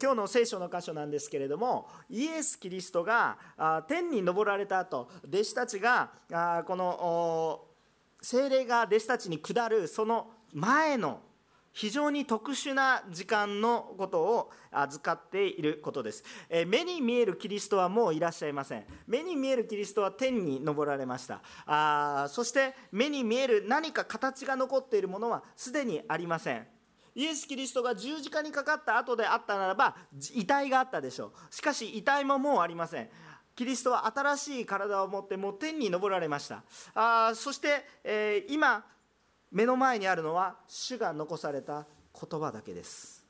今日の聖書の箇所なんですけれどもイエス・キリストが天に昇られた後弟子たちがこの精霊が弟子たちに下るその前の非常に特殊な時間のことを預かっていることです、目に見えるキリストはもういらっしゃいません。目に見えるキリストは天に昇られました。あそして目に見える何か形が残っているものはすでにありません。イエス・キリストが十字架にかかった後であったならば遺体があったでしょう。しかし遺体ももうありません。キリストは新しい体を持ってもう天に昇られました。あそして、えー、今目の前にあるのは主が残された言葉だけです。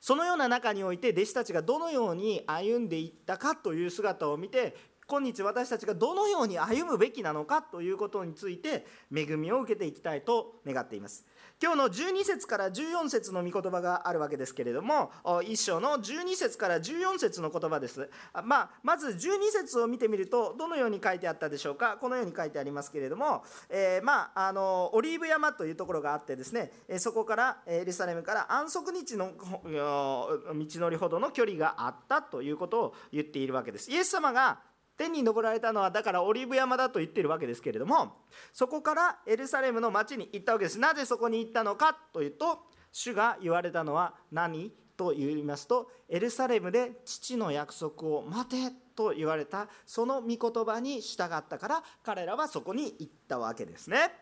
そのような中において弟子たちがどのように歩んでいったかという姿を見て今日私たちがどのように歩むべきなのかということについて恵みを受けていきたいと願っています。今日の12節から14節の御言葉があるわけですけれども一章の12節から14節の言葉です、まあ、まず12節を見てみるとどのように書いてあったでしょうか？このように書いてありますけれども、えー、まあ、あのオリーブ山というところがあってですねそこからエルサレムから安息日の道のりほどの距離があったということを言っているわけです。イエス様が天に昇られたのはだからオリーブ山だと言ってるわけですけれどもそこからエルサレムの町に行ったわけですなぜそこに行ったのかというと主が言われたのは何と言いますとエルサレムで父の約束を待てと言われたその御言葉に従ったから彼らはそこに行ったわけですね。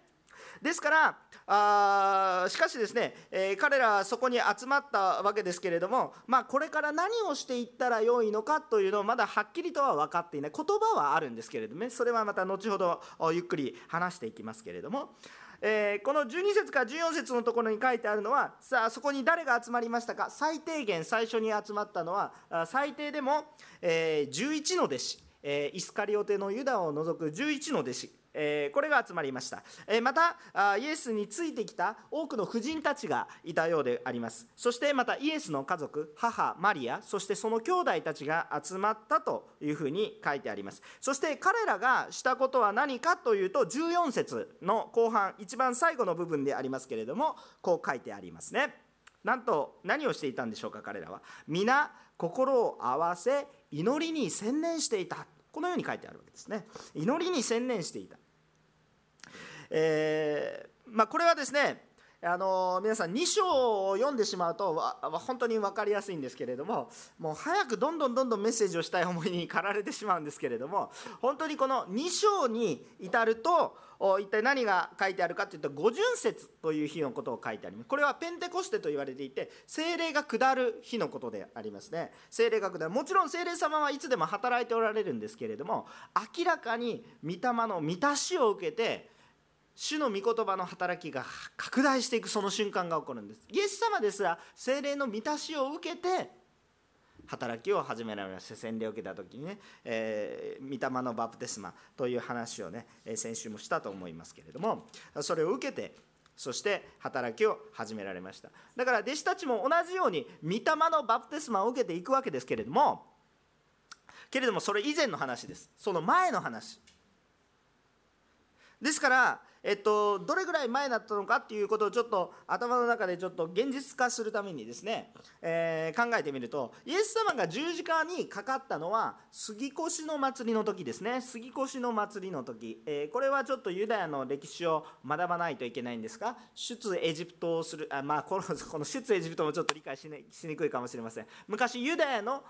ですからあしかしですね、えー、彼らはそこに集まったわけですけれども、まあ、これから何をしていったらよいのかというのをまだはっきりとは分かっていない。言葉はあるんですけれども、ね、それはまた後ほどゆっくり話していきますけれども。えー、この12節から14節のところに書いてあるのはさあそこに誰が集まりましたか？最低限最初に集まったのは最低でも、えー、11の弟子、えー、イスカリオテのユダを除く11の弟子。えこれが集まりました、えまたイエスについてきた多くの婦人たちがいたようであります。そしてまたイエスの家族母マリアそしてその兄弟たちが集まったというふうに書いてあります。そして彼らがしたことは何かというと14節の後半一番最後の部分でありますけれどもこう書いてありますね。なんと何をしていたんでしょうか彼らは。皆心を合わせ祈りに専念していた。このように書いてあるわけですね。祈りに専念していた、えー、まあ、これはですねあの皆さん2章を読んでしまうと本当に分かりやすいんですけれどももう早くどんどんどんどんメッセージをしたい思いに駆られてしまうんですけれども本当にこの2章に至ると一体何が書いてあるかというと五巡節という日のことを書いてあります。これはペンテコステと言われていて精霊が下る日のことでありますね。精霊が下る。もちろん精霊様はいつでも働いておられるんですけれども明らかに御霊の満たしを受けて主の御言葉の働きが拡大していくその瞬間が起こるんです。イエス様ですら精霊の満たしを受けて働きを始められました洗礼を受けた時にね、えー、御霊のバプテスマという話をね先週もしたと思いますけれどもそれを受けてそして働きを始められました。だから弟子たちも同じように御霊のバプテスマを受けていくわけですけれどもけれどもそれ以前の話です。その前の話。ですからえっと、どれぐらい前だったのかっていうことをちょっと頭の中でちょっと現実化するためにですね、えー、考えてみるとイエス様が十字架にかかったのは杉越の祭りの時ですね。杉越の祭りの時、えー、これはちょっとユダヤの歴史を学ばないといけないんですが出エジプトをするあまあこの この出エジプトもちょっと理解し,、ね、しにくいかもしれません。昔ユダヤの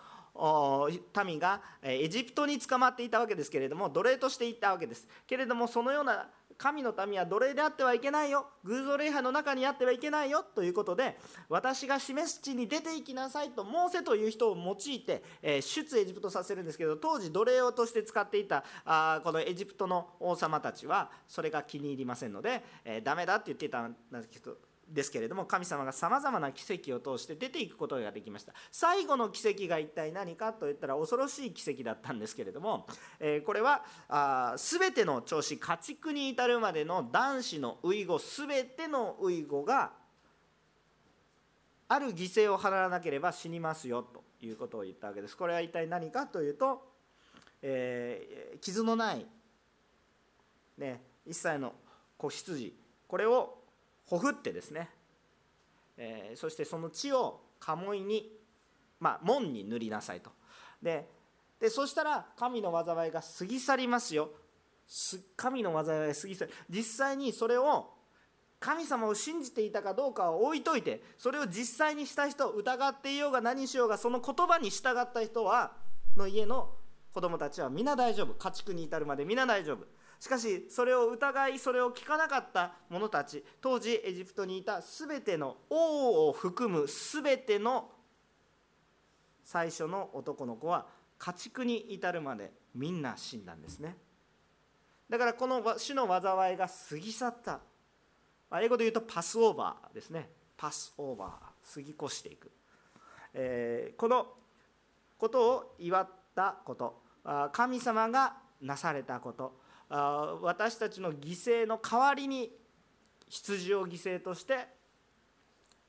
民がエジプトに捕まっていたわけですけれども奴隷としていったわけです。けれどもそのような神の民は奴隷であってはいけないよ。偶像礼拝の中にあってはいけないよ。ということで私が示す地に出ていきなさいとモーセという人を用いて、え出エジプトさせるんですけど当時奴隷として使っていたあこのエジプトの王様たちはそれが気に入りませんので、えー、ダメだって言っていたんですけどですけれども神様がさまざまな奇跡を通して出ていくことができました。最後の奇跡が一体何かといったら恐ろしい奇跡だったんですけれども、えー、これはあ全ての調子家畜に至るまでの男子の遺語全ての遺語がある犠牲を払わなければ死にますよということを言ったわけです。これは一体何かというと、えー、傷のない、ね、一切の子羊。これをほふってですね、えー、そしてその血を鴨居に、まあ、門に塗りなさいと。ででそしたら神の災いが過ぎ去りますよ。神の災いが過ぎ去り実際にそれを神様を信じていたかどうかを置いといてそれを実際にした人疑っていようが何しようがその言葉に従った人はの家の子供たちは皆大丈夫。家畜に至るまで皆大丈夫。しかしそれを疑いそれを聞かなかった者たち当時エジプトにいた全ての王を含む全ての最初の男の子は家畜に至るまでみんな死んだんですね。だからこの主の災いが過ぎ去った。英語で言うとパスオーバーですね。パスオーバー過ぎ越していく、えー、このことを祝ったこと。神様がなされたこと。私たちの犠牲の代わりに羊を犠牲として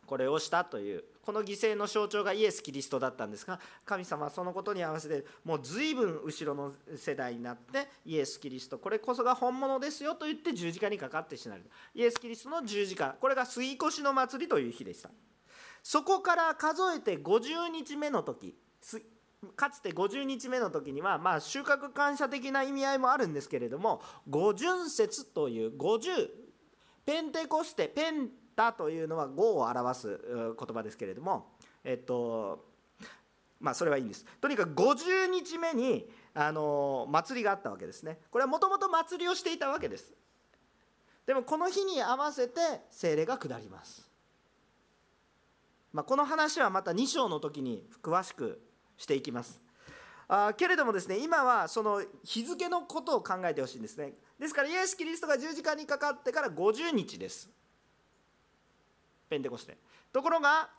これをしたというこの犠牲の象徴がイエス・キリストだったんですが神様はそのことに合わせてもう随分後ろの世代になってイエス・キリストこれこそが本物ですよと言って十字架にかかって死なれるイエス・キリストの十字架これが杉越の祭りという日でした。そこから数えて50日目の時かつて50日目の時には、まあ、収穫感謝的な意味合いもあるんですけれども五巡節という50ペンテコステペンタというのは5を表す言葉ですけれどもえっとまあそれはいいんです。とにかく50日目にあの祭りがあったわけですね。これはもともと祭りをしていたわけです。でもこの日に合わせて精霊が下ります、まあ、この話はまた2章の時に詳しくしていきます。あけれどもですね今はその日付のことを考えてほしいんですね。ですからイエス・キリストが十字架にかかってから50日です。ペンテコステ。ところが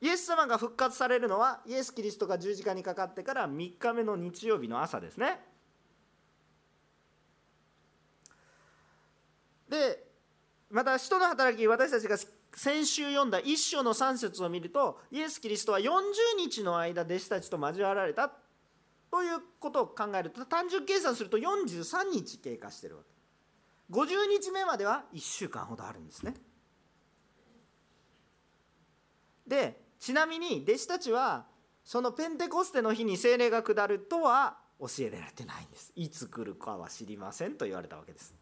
イエス様が復活されるのはイエス・キリストが十字架にかかってから3日目の日曜日の朝ですね。でまた使徒の働き私たちが先週読んだ一章の3節を見るとイエス・キリストは40日の間弟子たちと交わられたということを考えると単純計算すると43日経過してるわけ。50日目までは1週間ほどあるんですね。でちなみに弟子たちはそのペンテコステの日に精霊が下るとは教えられてないんです。いつ来るかは知りませんと言われたわけです。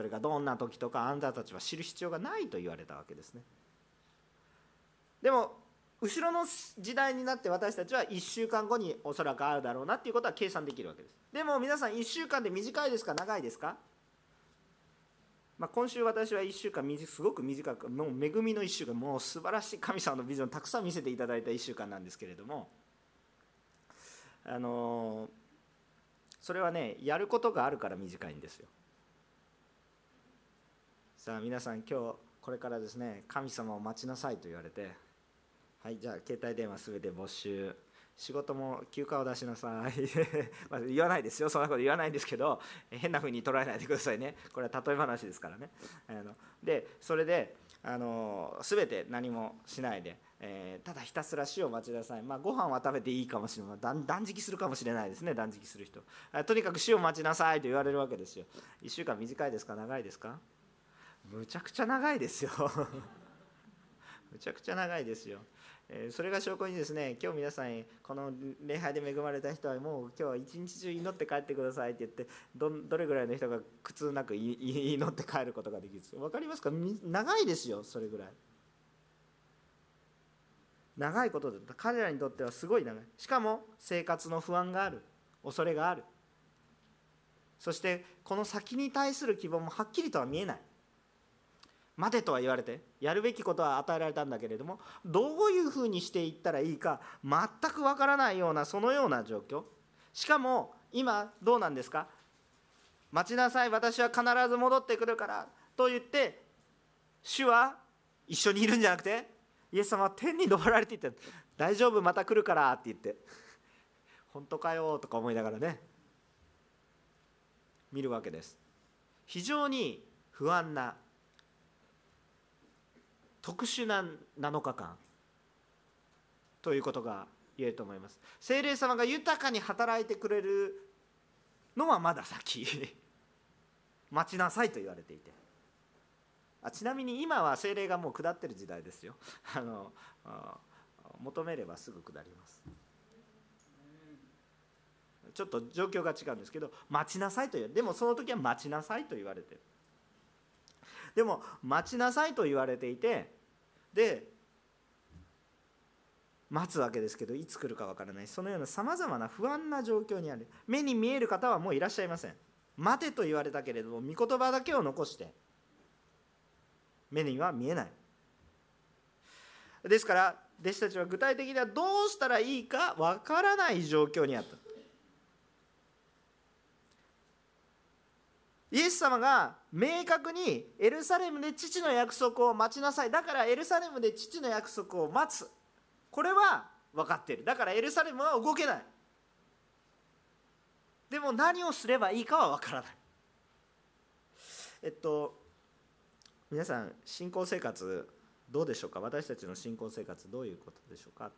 それがどんな時とかあんたたちは知る必要がないと言われたわけですね。でも後ろの時代になって私たちは1週間後におそらくあるだろうなっていうことは計算できるわけです。でも皆さん1週間で短いですか？長いですか？まあ、今週私は1週間すごく短くもう恵みの1週間もう素晴らしい神様のビジョンたくさん見せていただいた1週間なんですけれども。あのそれはねやることがあるから短いんですよ。さあ皆さん今日これからですね神様を待ちなさいと言われてはいじゃあ携帯電話すべて没収。仕事も休暇を出しなさい。まあ言わないですよ。そんなこと言わないんですけど変な風に捉えないでくださいね。これは例え話ですからね。あのでそれであの全て何もしないで、えー、ただひたすら死を待ちなさい。まあご飯は食べていいかもしれない断食するかもしれないですね。断食する人。とにかく死を待ちなさいと言われるわけですよ。1週間短いですか？長いですか？むちゃくちゃ長いですよ。むちゃくちゃ長いですよ、えー、それが証拠にですね今日皆さんこの礼拝で恵まれた人はもう今日は一日中祈って帰ってくださいって言ってどどれぐらいの人が苦痛なく 祈って帰ることができるんです分かりますか？長いですよそれぐらい。長いことだった。彼らにとってはすごい長い。しかも生活の不安がある。恐れがある。そしてこの先に対する希望もはっきりとは見えない。待てとは言われてやるべきことは与えられたんだけれどもどういうふうにしていったらいいか全くわからないようなそのような状況。しかも今どうなんですか？待ちなさい私は必ず戻ってくるからと言って主は一緒にいるんじゃなくてイエス様は天に昇られていって大丈夫また来るからって言って本当かよとか思いながらね見るわけです。非常に不安な特殊な7日間ということが言えると思います。精霊様が豊かに働いてくれるのはまだ先。待ちなさいと言われていて。あちなみに今は精霊がもう下ってる時代ですよ。あの求めればすぐ下ります。ちょっと状況が違うんですけど待ちなさいと言われでもその時は待ちなさいと言われてる。でも待ちなさいと言われていてで待つわけですけどいつ来るかわからない。そのようなさまざまな不安な状況にある。目に見える方はもういらっしゃいません。待てと言われたけれども御言葉だけを残して目には見えない。ですから弟子たちは具体的にはどうしたらいいかわからない状況にあった。イエス様が明確にエルサレムで父の約束を待ちなさい。だからエルサレムで父の約束を待つ。これは分かっている。だからエルサレムは動けない。でも何をすればいいかは分からない。えっと皆さん信仰生活どうでしょうか？私たちの信仰生活どういうことでしょうか？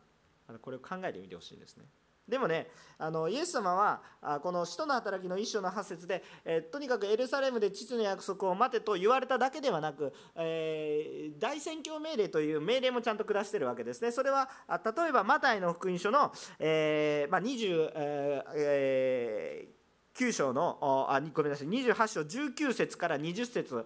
これを考えてみてほしいですね。でもねあのイエス様はこの使徒の働きの一章の八節で、え、とにかくエルサレムで父の約束を待てと言われただけではなく、えー、大宣教命令という命令もちゃんと下しているわけですね。それは例えばマタイの福音書の、えーまあ、20、えー9章のあごめんなさい28章19節から20節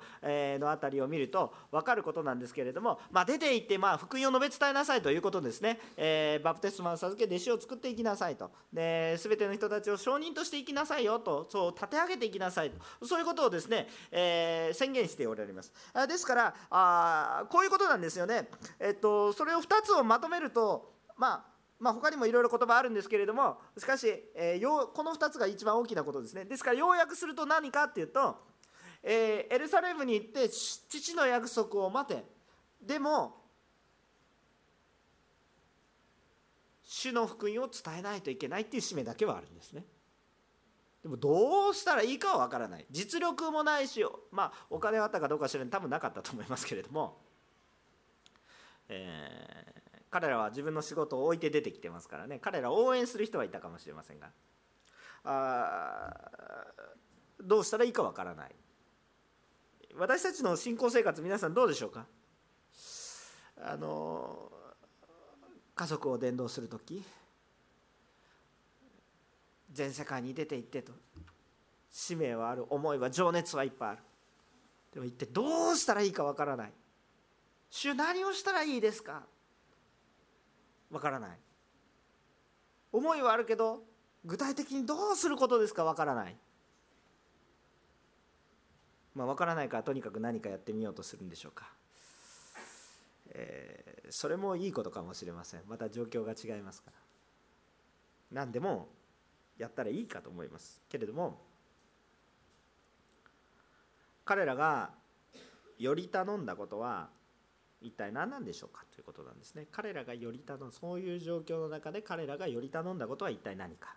のあたりを見ると分かることなんですけれども、まあ、出て行ってまあ福音を述べ伝えなさいということですね、えー、バプテスマを授け弟子を作っていきなさいと。で全ての人たちを証人としていきなさいよとそう立て上げていきなさいと。そういうことをですね、えー、宣言しておられます。ですからあこういうことなんですよね、えっと、それを2つをまとめるとまあまあ、他にもいろいろ言葉あるんですけれどもしかし、えー、この2つが一番大きなことですね。ですから要約すると何かっていうと、えー、エルサレムに行って父の約束を待て。でも主の福音を伝えないといけないっていう使命だけはあるんですね。でもどうしたらいいかは分からない。実力もないしまあお金はあったかどうか知らない。多分なかったと思いますけれども、えー彼らは自分の仕事を置いて出てきてますからね。彼らを応援する人はいたかもしれませんが。あどうしたらいいかわからない。私たちの信仰生活皆さんどうでしょうか？あの家族を伝道する時全世界に出て行ってと。使命はある思いは情熱はいっぱいある。でも一体どうしたらいいかわからない。主何をしたらいいですか？わからない。思いはあるけど具体的にどうすることですかわからない。まあ分からないからとにかく何かやってみようとするんでしょうか、えー、それもいいことかもしれません。また状況が違いますから。何でもやったらいいかと思います。けれども彼らがより頼んだことは一体何なんでしょうかということなんですね。彼らがより頼んそういう状況の中で彼らがより頼んだことは一体何か。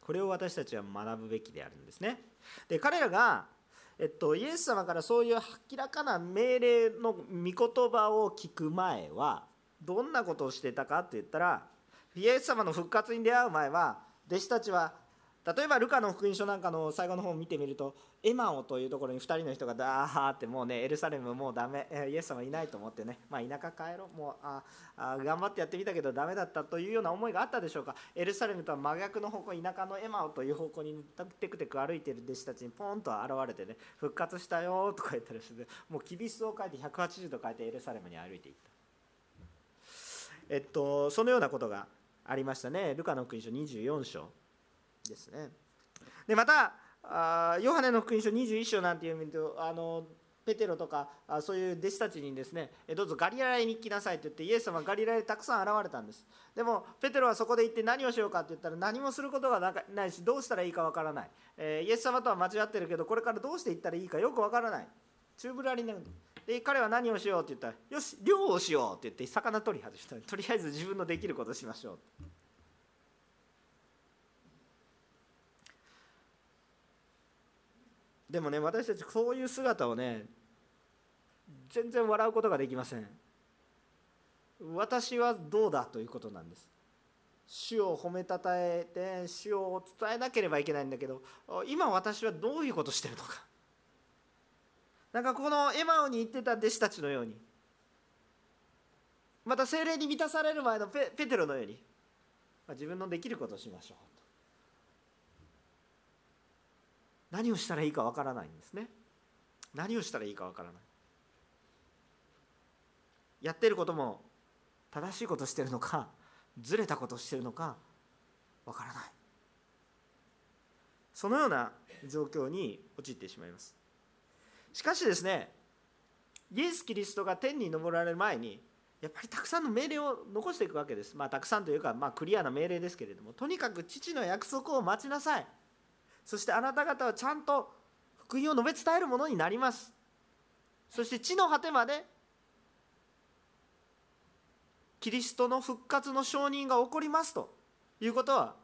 これを私たちは学ぶべきであるんですね。で彼らがえっと、イエス様からそういう明らかな命令の御言葉を聞く前はどんなことをしてたかって言ったらイエス様の復活に出会う前は弟子たちは例えばルカの福音書なんかの最後の方を見てみるとエマオというところに2人の人がダーってもうねエルサレムもうダメイエス様いないと思ってねまあ田舎帰ろうもうああ頑張ってやってみたけどダメだったというような思いがあったでしょうか。エルサレムとは真逆の方向田舎のエマオという方向にテクテク歩いてる弟子たちにポンと現れてね復活したよとか言ったりしてもう厳しさを変えて180度変えてエルサレムに歩いていった。えっとそのようなことがありましたね。ルカの福音書24章。ですね。でまたあヨハネの福音書21章なんていう意味であのペテロとかそういう弟子たちにですねどうぞガリラヤに来なさいと言ってイエス様はガリラヤにたくさん現れたんです。でもペテロはそこで行って何をしようかって言ったら何もすることがないしどうしたらいいかわからない、えー、イエス様とは間違ってるけどこれからどうして行ったらいいかよくわからない。宙ぶらりになるで彼は何をしようって言ったらよし漁をしようって言って魚取り外したとりあえず自分のできることしましょう。でもね私たちこういう姿をね全然笑うことができません。私はどうだということなんです。主を褒めたたえて主を伝えなければいけないんだけど今私はどういうことしてるのか。なんかこのエマオに行ってた弟子たちのようにまた精霊に満たされる前のペペテロのように、まあ、自分のできることをしましょう。何をしたらいいかわからないんですね。何をしたらいいかわからない。やってることも正しいことしてるのかずれたことしてるのかわからない。そのような状況に陥ってしまいます。しかしですねイエス・キリストが天に昇られる前にやっぱりたくさんの命令を残していくわけです。まあたくさんというか、まあ、クリアな命令ですけれどもとにかく父の約束を待ちなさい。そしてあなた方はちゃんと福音を述べ伝えるものになります。そして地の果てまでキリストの復活の承認が起こりますということは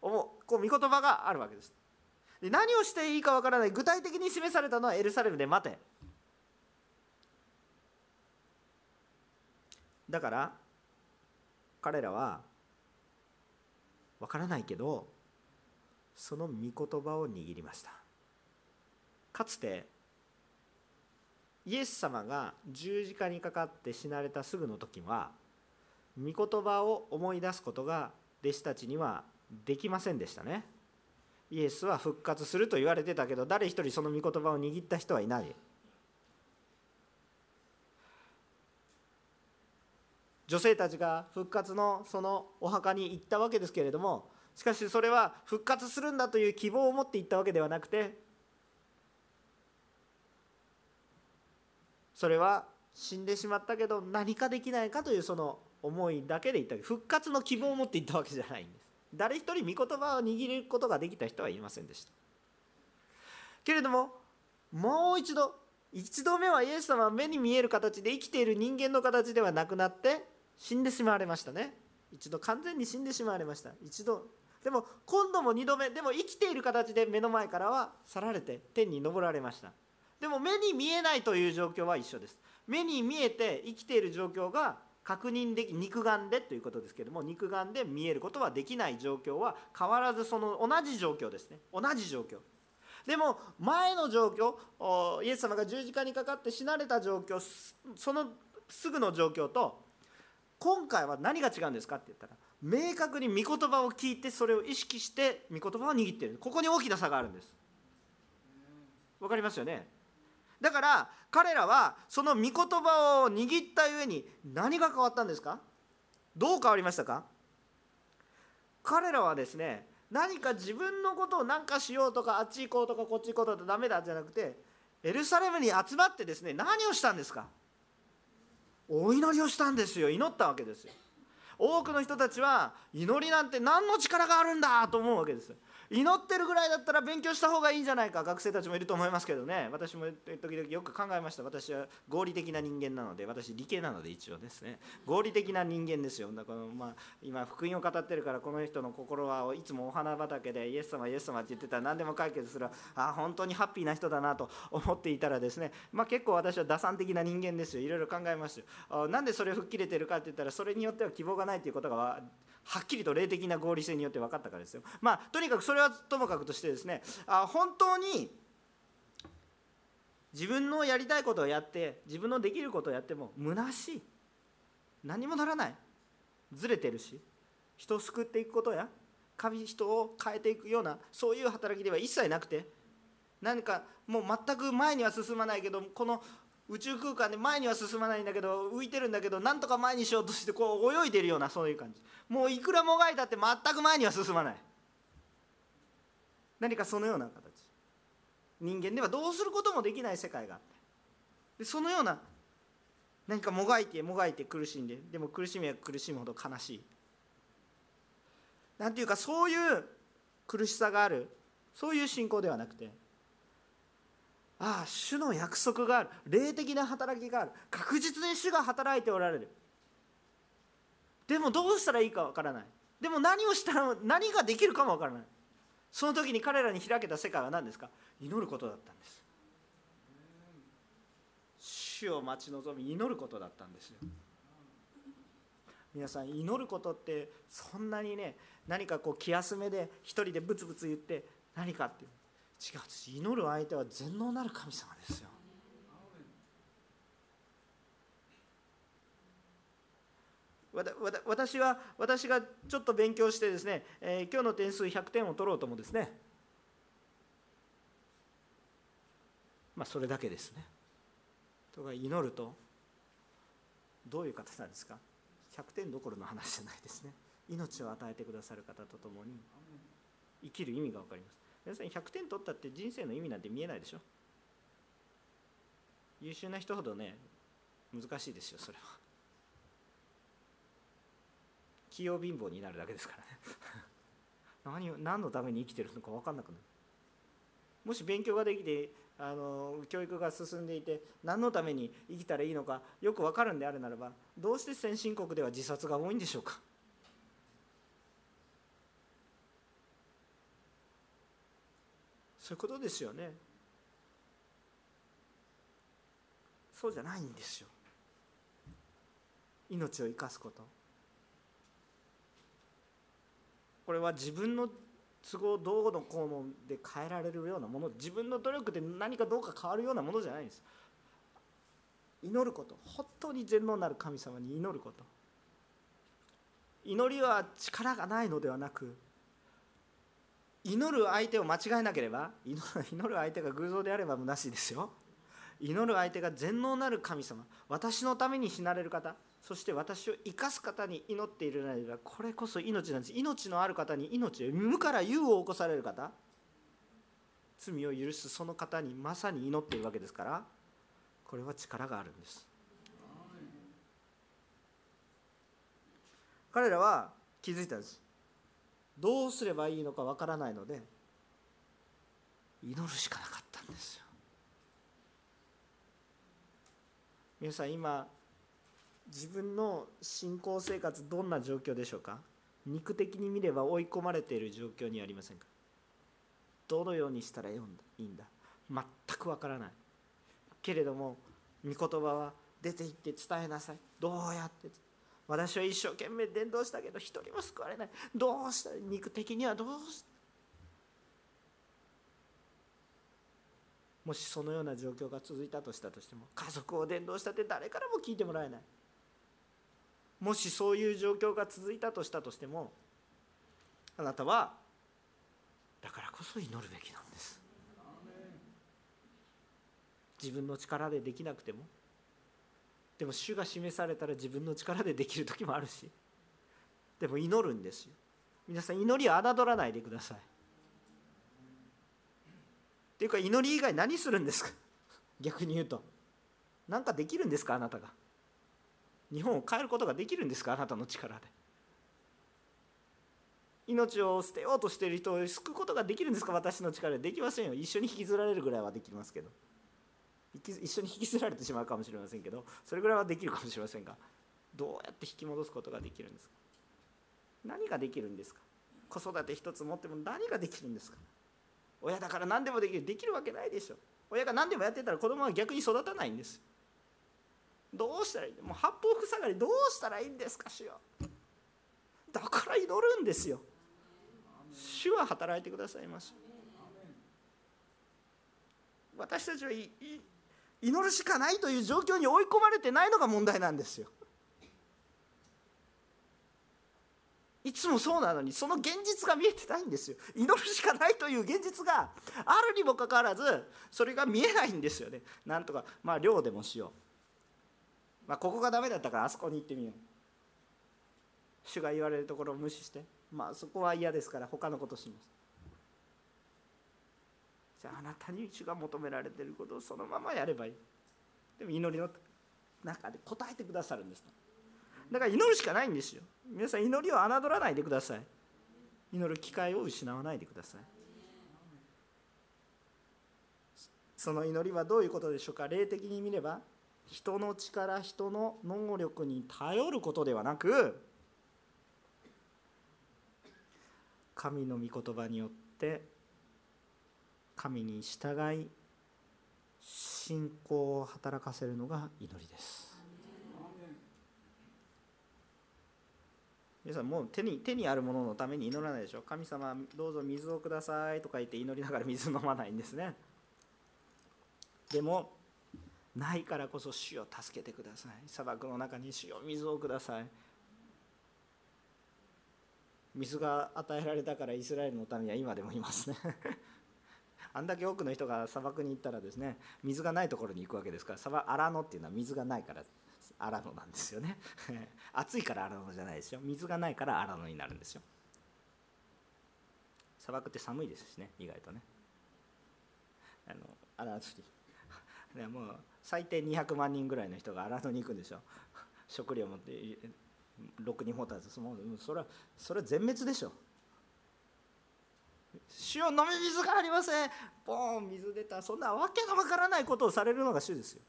こう御言葉があるわけです。で何をしていいかわからない具体的に示されたのはエルサレムで待て。だから彼らはわからないけどその御言葉を握りました。かつてイエス様が十字架にかかって死なれたすぐの時は御言葉を思い出すことが弟子たちにはできませんでしたね。イエスは復活すると言われてたけど誰一人その御言葉を握った人はいない。女性たちが復活のそのお墓に行ったわけですけれどもしかしそれは復活するんだという希望を持って行ったわけではなくてそれは死んでしまったけど何かできないかというその思いだけで言った復活の希望を持っていったわけじゃないんです。誰一人御言葉を握ることができた人はいませんでした。けれどももう一度一度目はイエス様は目に見える形で生きている人間の形ではなくなって死んでしまわれましたね。一度完全に死んでしまわれました。一度でも今度も2度目でも生きている形で目の前からは去られて天に昇られました。でも目に見えないという状況は一緒です。目に見えて生きている状況が確認でき肉眼でということですけども肉眼で見えることはできない状況は変わらずその同じ状況ですね。同じ状況。でも前の状況イエス様が十字架にかかって死なれた状況そのすぐの状況と今回は何が違うんですかって言ったら明確に御言葉を聞いてそれを意識して御言葉を握っている。ここに大きな差があるんです。わかりますよね？だから彼らはその御言葉を握ったゆえに何が変わったんですか？どう変わりましたか？彼らはですね何か自分のことを何かしようとかあっち行こうとかこっち行こうとかダメだじゃなくてエルサレムに集まってですね何をしたんですか？お祈りをしたんですよ。祈ったわけですよ。多くの人たちは祈りなんて何の力があるんだと思うわけです。祈ってるぐらいだったら勉強した方がいいんじゃないか。学生たちもいると思いますけどね。私も時々よく考えました。私は合理的な人間なので私理系なので一応ですね。合理的な人間ですよ。だからまあ今福音を語ってるからこの人の心はいつもお花畑でイエス様イエス様って言ってたら何でも解決する。あ本当にハッピーな人だなと 思っていたらですね。まあ結構私は打算的な人間ですよ。いろいろ考えますよ。なんでそれを吹っ切れてるかって言ったらそれによっては希望がないということがはっきりと霊的な合理性によって分かったからですよ。まあとにかくそれはともかくとしてですねあ本当に自分のやりたいことをやって自分のできることをやっても虚しい。何もならない。ずれてるし。人を救っていくことや神人を変えていくようなそういう働きでは一切なくて。何かもう全く前には進まないけどこの宇宙空間で前には進まないんだけど浮いてるんだけどなんとか前にしようとしてこう泳いでるようなそういう感じ。もういくらもがいたって全く前には進まない。何かそのような形。人間ではどうすることもできない世界があって。でそのような何かもがいてもがいて苦しんででも苦しみは苦しむほど悲しい。なんていうかそういう苦しさがある。そういう信仰ではなくてああ主の約束がある。霊的な働きがある。確実に主が働いておられる。でもどうしたらいいかわからない。でも何をしたら何ができるかもわからない。その時に彼らに開けた世界は何ですか？祈ることだったんです。主を待ち望み祈ることだったんですよ。皆さん祈ることってそんなにね何かこう気休めで一人でブツブツ言って何かっていう。違う私祈る相手は全能なる神様ですよ。私は私がちょっと勉強してですね、えー、今日の点数100点を取ろうともですね。まあそれだけですね。とか祈るとどういう方なんですか？100点どころの話じゃないですね。命を与えてくださる方と共に生きる意味が分かります。皆さん100点取ったって人生の意味なんて見えないでしょ。優秀な人ほどね難しいですよそれは。器用貧乏になるだけですからね。何を何のために生きてるのか分かんなくなる。もし勉強ができてあの教育が進んでいて何のために生きたらいいのかよく分かるんであるならばどうして先進国では自殺が多いんでしょうか。そういうことですよね。そうじゃないんですよ。命を生かすこと。これは自分の都合どうのこうので変えられるようなもの。自分の努力で何かどうか変わるようなものじゃないんです。祈ること。本当に全能なる神様に祈ること。祈りは力がないのではなく祈る相手を間違えなければ祈る相手が偶像であれば虚しいですよ。祈る相手が全能なる神様。私のために死なれる方そして私を生かす方に祈っているならばこれこそ命なんです。命のある方に命を無から有を起こされる方罪を許すその方にまさに祈っているわけですからこれは力があるんです。彼らは気づいたんです。どうすればいいのかわからないので祈るしかなかったんですよ。皆さん今自分の信仰生活どんな状況でしょうか？肉的に見れば追い込まれている状況にありませんか？どのようにしたらいいんだ？全くわからない。けれども御言葉は出て行って伝えなさい。どうやって？私は一生懸命伝道したけど一人も救われない。どうした肉的にはどうしたもしそのような状況が続いたとしたとしても家族を伝道したって誰からも聞いてもらえない。もしそういう状況が続いたとしたとしてもあなたはだからこそ祈るべきなんです。自分の力でできなくてもでも主が示されたら自分の力でできる時もあるし。でも祈るんですよ。皆さん祈りを侮らないでください。っていうか祈り以外何するんですか？逆に言うと。何かできるんですか？あなたが。日本を変えることができるんですか？あなたの力で。命を捨てようとしている人を救うことができるんですか？私の力で。できませんよ。一緒に引きずられるぐらいはできますけど。一緒に引きずられてしまうかもしれませんけどそれぐらいはできるかもしれませんがどうやって引き戻すことができるんですか？何ができるんですか？子育て一つ持っても何ができるんですか？親だから何でもできる。できるわけないでしょ。親が何でもやってたら子供は逆に育たないんですどうしたらいい？もう八方塞がりどうしたらいいんですか主よ。だから祈るんですよ。主は働いてくださいます。私たちはいい祈るしかないという状況に追い込まれてないのが問題なんですよ。いつもそうなのにその現実が見えてないんですよ。祈るしかないという現実があるにもかかわらずそれが見えないんですよね。なんとかまあ寮でもしよう、まあ、ここがダメだったからあそこに行ってみよう。主が言われるところを無視して。まあそこは嫌ですから他のことします。じゃああなたに主が求められていることをそのままやればいい。でも祈りの中で答えてくださるんですだから祈るしかないんですよ。皆さん祈りを侮らないでください。祈る機会を失わないでください。その祈りはどういうことでしょうか？霊的に見れば人の力人の能力に頼ることではなく神の御言葉によって神に従い信仰を働かせるのが祈りです。皆さんもう手に手にあるもののために祈らないでしょ神様どうぞ水をくださいとか言って祈りながら水飲まないんですね。でもないからこそ主を助けてください。砂漠の中に主を水をください。水が与えられたからイスラエルの民は今でもいますね。あんだけ多くの人が砂漠に行ったらですね水がないところに行くわけですから砂漠アラノっていうのは水がないからアラノなんですよね。暑いからアラノじゃないですよ。水がないからアラノになるんですよ。砂漠って寒いですしね意外とね。あのアラノにもう最低200万人ぐらいの人がアラノに行くんでしょ 食料持ってろくに持たずそれはそれは全滅でしょ。主を飲み水がありません。ボーン水出た。そんなわけのわからないことをされるのが主ですよ。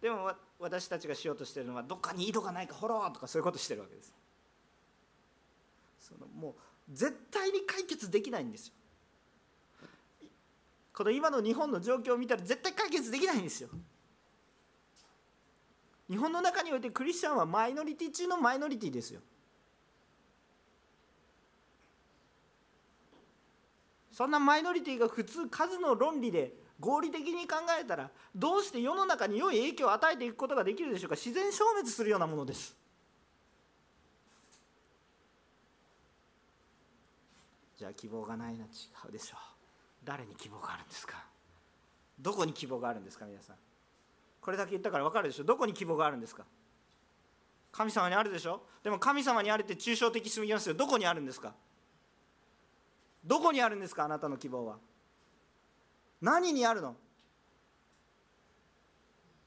でも私たちがしようとしてるのはどっかに井戸がないか掘ろうとかそういうことしてるわけです。そのもう絶対に解決できないんですよ。この今の日本の状況を見たら絶対解決できないんですよ。日本の中においてクリスチャンはマイノリティ中のマイノリティですよ。そんなマイノリティが普通数の論理で合理的に考えたらどうして世の中に良い影響を与えていくことができるでしょうか。自然消滅するようなものです。じゃあ希望がないな。違うでしょう。誰に希望があるんですか？どこに希望があるんですか皆さん？これだけ言ったから分かるでしょ？どこに希望があるんですか？神様にあるでしょ？でも神様にあるって抽象的すぎますよ。どこにあるんですか？どこにあるんですか？あなたの希望は。何にあるの？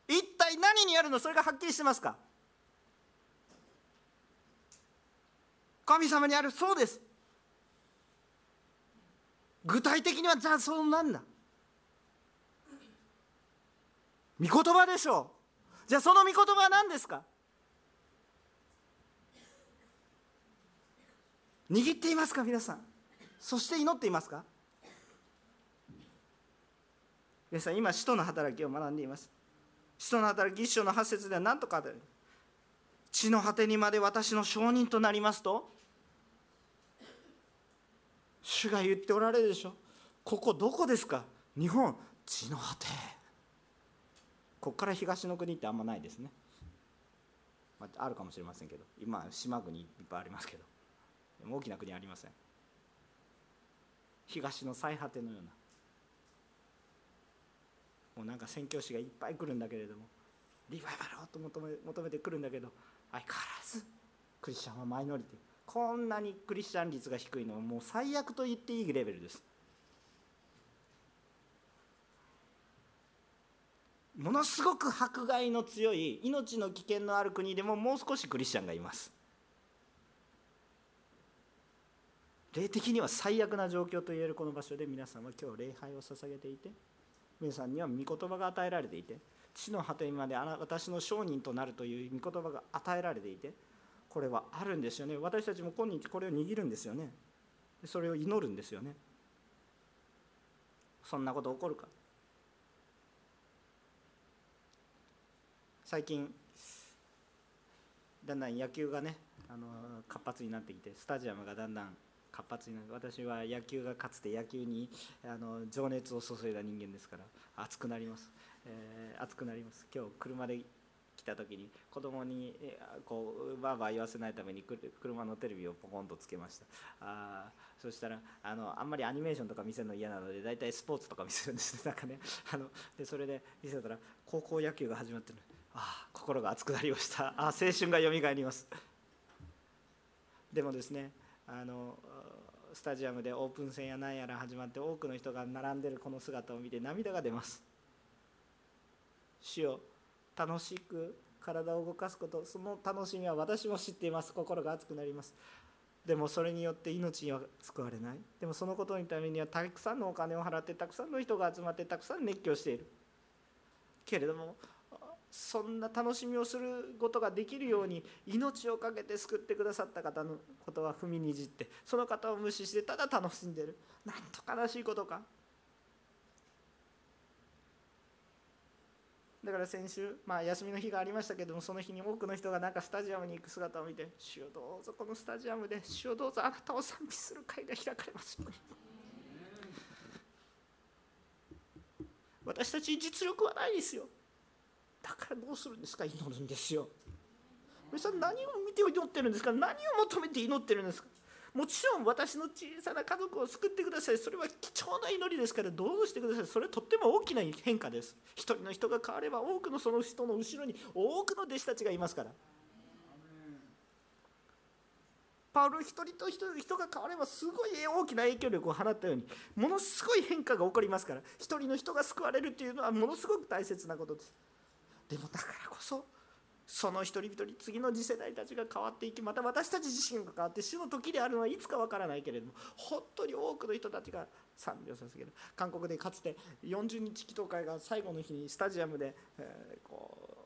一体何にあるの？それがはっきりしてますか？神様にあるそうです。具体的にはじゃあそうなんだ。御言葉でしょ。うじゃあその御言葉は何ですか？握っていますか皆さん？そして祈っていますか？皆さん今使徒の働きを学んでいます。使徒の働き一章の8節では何とか地の果てにまで私の証人となりますと？主が言っておられるでしょ。ここどこですか？日本。地の果て。ここから東の国ってあんまないですね、まあ、あるかもしれませんけど。今島国いっぱいありますけど。大きな国ありません。東の最果てのような。もうなんか宣教師がいっぱい来るんだけれども。リバイバルをと求め求めてくるんだけど。相変わらずクリスチャンはマイノリティ。こんなにクリスチャン率が低いのはもう最悪と言っていいレベルです。ものすごく迫害の強い命の危険のある国でももう少しクリスチャンがいます。霊的には最悪な状況といえるこの場所で皆さんは今日礼拝を捧げていて皆さんには御言葉が与えられていて地の果てにまで私の証人となるという御言葉が与えられていてこれはあるんですよね。私たちも今日これを握るんですよね。それを祈るんですよね。そんなこと起こるか。最近だんだん野球がねあの活発になってきてスタジアムがだんだん活発になる私は野球がかつて野球にあの情熱を注いだ人間ですから熱くなります、えー、熱くなります。今日車で来た時に子供にこうバーバー言わせないために車のテレビをポコンとつけました。あそしたらあのあんまりアニメーションとか見せるの嫌なので大体スポーツとか見せるんですなんかねあのでそれで見せたら高校野球が始まってるああ心が熱くなりました。ああ青春がよみがえります。でもですねあのスタジアムでオープン戦や何やら始まって多くの人が並んでるこの姿を見て涙が出ます。主よ楽しく体を動かすことその楽しみは私も知っています。心が熱くなります。でもそれによって命には救われない。でもそのことのためにはたくさんのお金を払ってたくさんの人が集まってたくさん熱狂している。けれどもそんな楽しみをすることができるように命を懸けて救ってくださった方のことは踏みにじってその方を無視してただ楽しんでる。なんと悲しいことか。だから先週、まあ、休みの日がありましたけどもその日に多くの人がなんかスタジアムに行く姿を見て「主よどうぞこのスタジアムで主よどうぞあなたを賛美する会が開かれますように」私たち実力はないですよだからどうするんですか祈るんですよ。皆さん何を見て祈ってるんですか？何を求めて祈ってるんですか？もちろん私の小さな家族を救ってください。それは貴重な祈りですからどうぞしてください？それはとっても大きな変化です。一人の人が変われば多くのその人の後ろに多くの弟子たちがいますから。パウロ一人と一人人が変わればすごい大きな影響力を放ったようにものすごい変化が起こりますから一人の人が救われるというのはものすごく大切なことです。でもだからこそその一人一人次の次世代たちが変わっていきまた私たち自身が変わって主の時であるのはいつかわからないけれども本当に多くの人たちが賛美を捧げる韓国でかつて40日祈祷会が最後の日にスタジアムで、えー、こう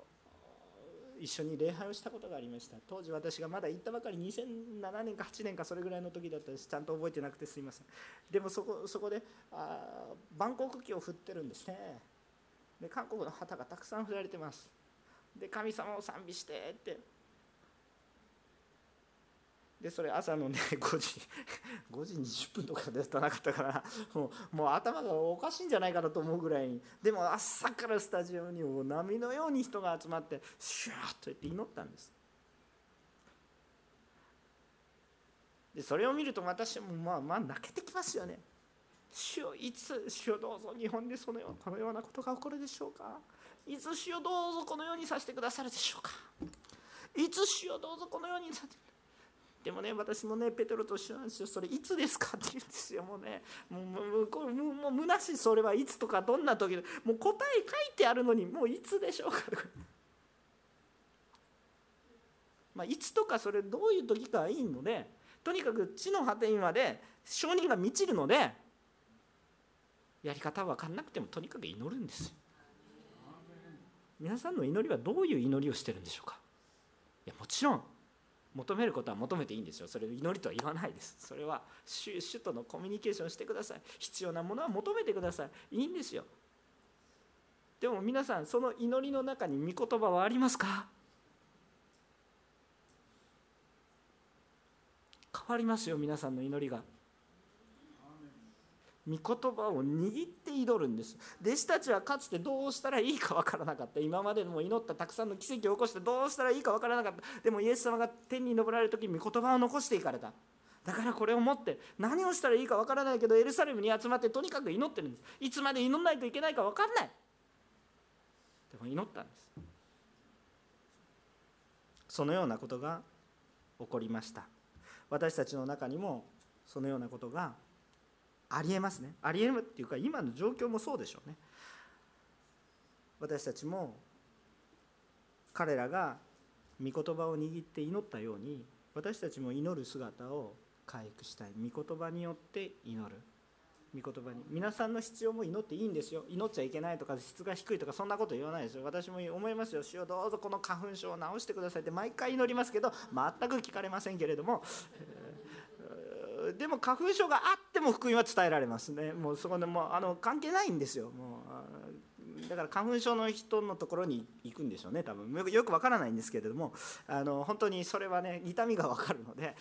一緒に礼拝をしたことがありました。当時私がまだ行ったばかり2007年か8年かそれぐらいの時だったです。ちゃんと覚えてなくてすいません。でもそこそこであ万国旗を振ってるんですね。で韓国の旗がたくさん振られてます。で神様を賛美してって。でそれ朝のね 5時 5時20分とかでたなかったからもうもう頭がおかしいんじゃないかなと思うぐらいに。でも朝からスタジオにも波のように人が集まってシューッと言って祈ったんです。でそれを見ると私もまあまあ泣けてきますよね。主よいつ主よどうぞ日本でそのよこのようなことが起こるでしょうか？いつしよどうぞこのようにさせてくださるでしょうか？いつしよどうぞこのようにさせてでもね私もねペテロと一緒なんですよ。それいつですかって言うんですよ。もうねもうもうもうもう虚しいそれはいつとかどんな時でもう答え書いてあるのにもういつでしょうかとかまあいつとかそれどういう時かはいいのでとにかく地の果てにまで証人が満ちるのでやり方分かんなくてもとにかく祈るんですよ。皆さんの祈りはどういう祈りをしてるんでしょうか？いやもちろん求めることは求めていいんですよ。それ祈りとは言わないです。それは主主とのコミュニケーションしてください。必要なものは求めてください。いいんですよ。でも皆さんその祈りの中に御言葉はありますか？変わりますよ皆さんの祈りが。御言葉を握って祈るんです。弟子たちはかつてどうしたらいいか分からなかった。今までも祈ったたくさんの奇跡を起こしてどうしたらいいか分からなかった。でもイエス様が天に昇られる時に御言葉を残していかれた。だからこれを持って何をしたらいいか分からないけどエルサレムに集まってとにかく祈ってるんです。いつまで祈らないといけないか分かんない。でも祈ったんです。そのようなことが起こりました。私たちの中にもそのようなことがありえますね。ありえるっていうか今の状況もそうでしょうね。私たちも彼らが御言葉を握って祈ったように私たちも祈る姿を回復したい。御言葉によって祈る。御言葉に。皆さんの必要も祈っていいんですよ。祈っちゃいけないとか質が低いとかそんなこと言わないですよ。私も思いますよ。主よどうぞこの花粉症を治してくださいって毎回祈りますけど全く聞かれませんけれども。でも花粉症があっても福音は伝えられますね。もうそこでもうあの関係ないんですよ。もうだから花粉症の人のところに行くんでしょうね多分。よくわからないんですけれどもあの本当にそれはね痛みがわかるので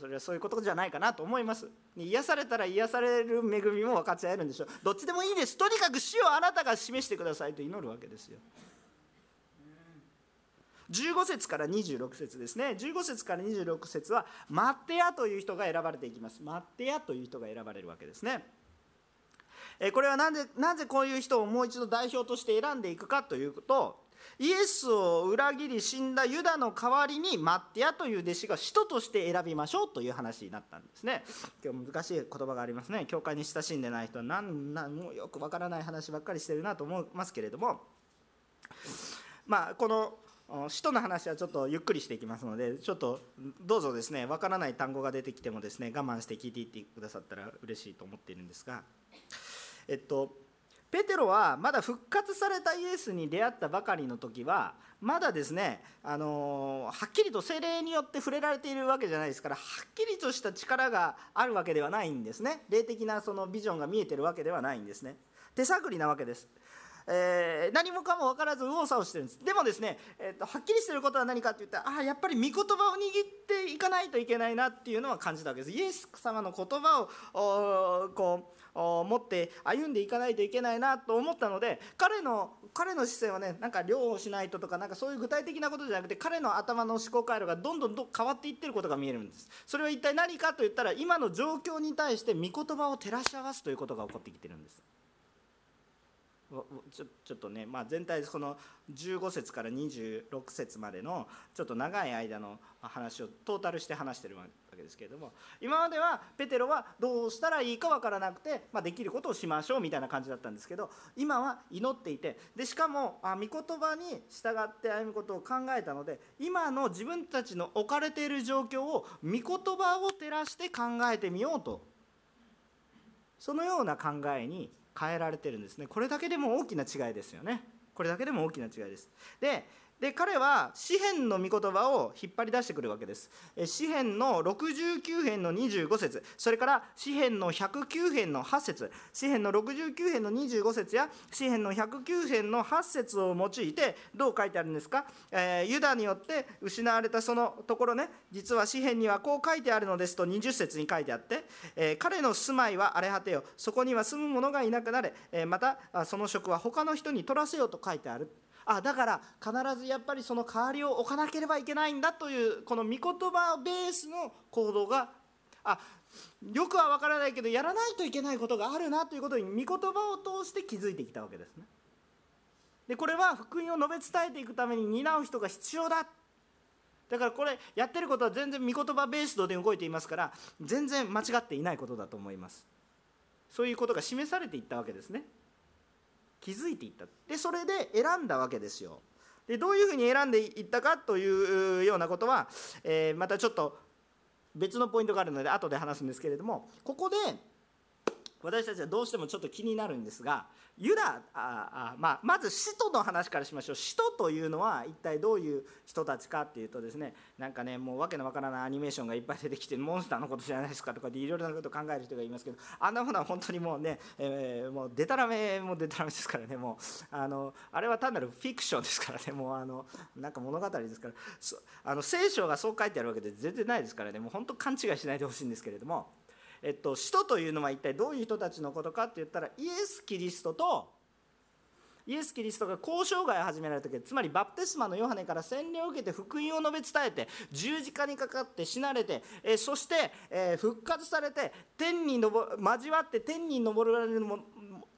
それはそういうことじゃないかなと思います。癒されたら癒される恵みも分かち合えるんでしょう。どっちでもいいです。とにかく死をあなたが示してくださいと祈るわけですよ。15節から26節ですね。15節から26節はマッテヤという人が選ばれていきます。マッテヤという人が選ばれるわけですね。これはなぜなぜこういう人をもう一度代表として選んでいくかというとイエスを裏切り死んだユダの代わりにマッテヤという弟子が使徒として選びましょうという話になったんですね。今日難しい言葉がありますね。教会に親しんでない人は何何もよくわからない話ばっかりしてるなと思いますけれども。まあこの使徒の話はちょっとゆっくりしていきますのでちょっとどうぞですねわからない単語が出てきてもですね我慢して聞いていってくださったら嬉しいと思っているんですがえっとペテロはまだ復活されたイエスに出会ったばかりの時はまだですねあのはっきりと精霊によって触れられているわけじゃないですからはっきりとした力があるわけではないんですね。霊的なそのビジョンが見えてるわけではないんですね。手探りなわけです。えー、何もかも分からず右往左往してるんです。でもですね、えーと、はっきりしてることは何かって言ったらああやっぱり御言葉を握っていかないといけないなっていうのは感じたわけです。イエス様の言葉をこう持って歩んでいかないといけないなと思ったので彼の彼の姿勢はねなんか漁をしないととかなんかそういう具体的なことじゃなくて彼の頭の思考回路がどんどんど変わっていってることが見えるんです。それは一体何かと言ったら今の状況に対して御言葉を照らし合わすということが起こってきてるんです。ちょっとね、まあ、全体この15節から26節までのちょっと長い間の話をトータルして話してるわけですけれども今まではペテロはどうしたらいいか分からなくて、まあ、できることをしましょうみたいな感じだったんですけど今は祈っていてでしかもあ御言葉に従って歩むことを考えたので今の自分たちの置かれている状況を御言葉を照らして考えてみようとそのような考えに変えられてるんですね。これだけでも大きな違いですよね。これだけでも大きな違いです。でで彼は詩篇の御言葉を引っ張り出してくるわけです。詩篇の69編の25節。それから詩篇の109編の8節。詩篇の69編の25節や詩篇の109編の8節を用いてどう書いてあるんですか、えー、ユダによって失われたそのところね。実は詩篇にはこう書いてあるのですと20節に書いてあって、えー、彼の住まいは荒れ果てよ。そこには住む者がいなくなれ、えー、またその職は他の人に取らせよと書いてある。あだから必ずやっぱりその代わりを置かなければいけないんだというこの御言葉ベースの行動があよくは分からないけどやらないといけないことがあるなということに御言葉を通して気づいてきたわけですね。でこれは福音を述べ伝えていくために担う人が必要だ。だからこれやってることは全然御言葉ベースで動いていますから全然間違っていないことだと思います。そういうことが示されていったわけですね。気づいていった。でそれで選んだわけですよ。でどういうふうに選んでいったかというようなことは、えー、またちょっと別のポイントがあるので後で話すんですけれどもここで私たちはどうしてもちょっと気になるんですがユダああ、まあ、まず使徒の話からしましょう使徒というのは一体どういう人たちかっていうとですねなんかねもうわけのわからないアニメーションがいっぱい出てきてモンスターのことじゃないですかとかでいろいろなことを考える人がいますけどあんなものは本当にもうね、えー、もうデタラメもデタラメですからねもうあのあれは単なるフィクションですからねもうあのなんか物語ですからあの聖書がそう書いてあるわけで全然ないですからねもう本当勘違いしないでほしいんですけれども。えっと、使徒というのは一体どういう人たちのことかって言ったらイエス・キリストとイエス・キリストが交渉外を始められた時つまりバプテスマのヨハネから洗礼を受けて福音を述べ伝えて十字架にかかって死なれて、えそして、え復活されて天に交わって天に昇られるも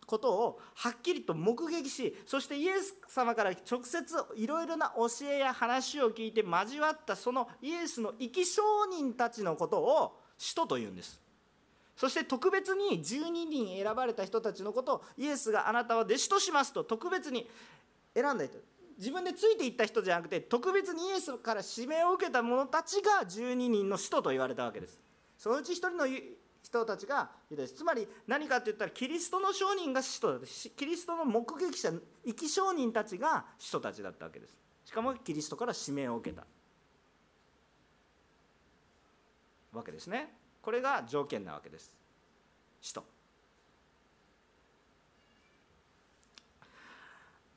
ことをはっきりと目撃しそしてイエス様から直接いろいろな教えや話を聞いて交わったそのイエスの生き証人たちのことを使徒というんです。そして特別に12人選ばれた人たちのことをイエスがあなたは弟子としますと特別に選んだ人。自分でついていった人じゃなくて特別にイエスから指名を受けた者たちが12人の使徒と言われたわけです。そのうち1人の人たちがユダですつまり何かって言ったらキリストの証人が使徒だキリストの目撃者生き証人たちが使徒たちだったわけです。しかもキリストから指名を受けた。わけですね。これが条件なわけです。使徒。